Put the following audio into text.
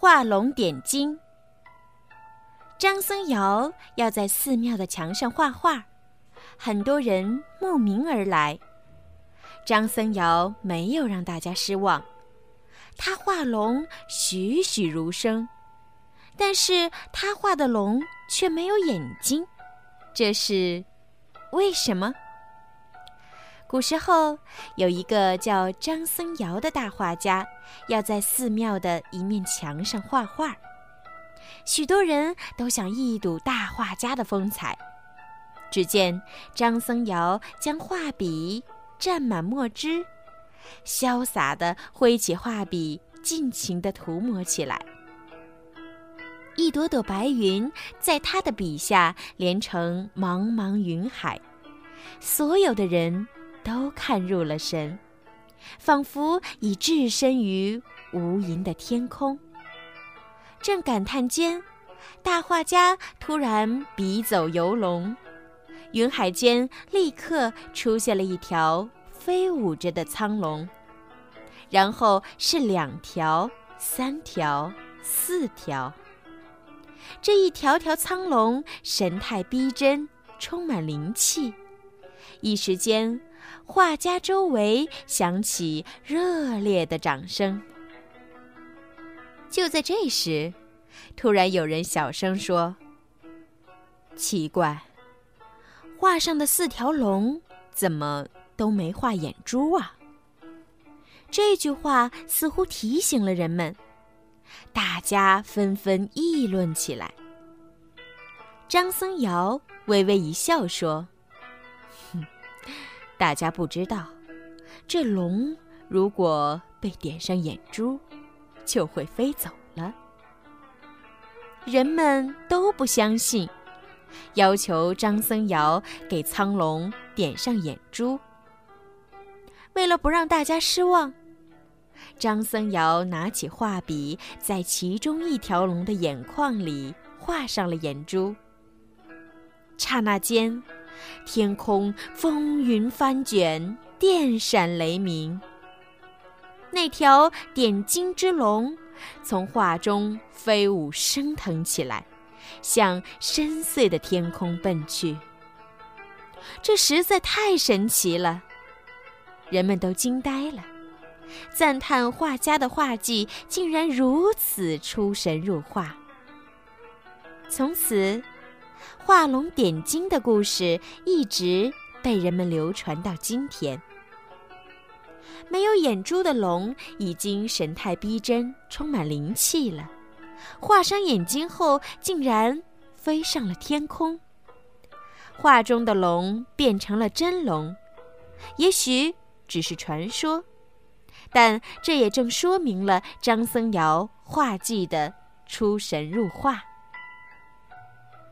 画龙点睛。张僧繇要在寺庙的墙上画画，很多人慕名而来。张僧繇没有让大家失望，他画龙栩栩如生，但是他画的龙却没有眼睛，这是为什么？古时候有一个叫张僧繇的大画家，要在寺庙的一面墙上画画。许多人都想一睹大画家的风采。只见张僧繇将画笔蘸满墨汁，潇洒地挥起画笔，尽情地涂抹起来。一朵朵白云在他的笔下连成茫茫云海，所有的人都看入了神，仿佛已置身于无垠的天空。正感叹间，大画家突然笔走游龙，云海间立刻出现了一条飞舞着的苍龙，然后是两条、三条、四条。这一条条苍龙神态逼真，充满灵气。一时间，画家周围响起热烈的掌声。就在这时，突然有人小声说：“奇怪，画上的四条龙怎么都没画眼珠啊？”这句话似乎提醒了人们，大家纷纷议论起来。张僧繇微微一笑说：“，大家不知道，这龙如果被点上眼珠。”就会飞走了。人们都不相信，要求张僧繇给苍龙点上眼珠。为了不让大家失望，张僧繇拿起画笔，在其中一条龙的眼眶里画上了眼珠。刹那间，天空风云翻卷，电闪雷鸣。那条点睛之龙从画中飞舞升腾起来，向深邃的天空奔去。这实在太神奇了，人们都惊呆了，赞叹画家的画技竟然如此出神入化。从此，画龙点睛的故事一直被人们流传到今天。没有眼珠的龙已经神态逼真，充满灵气了。画上眼睛后，竟然飞上了天空。画中的龙变成了真龙，也许只是传说，但这也正说明了张僧繇画技的出神入化。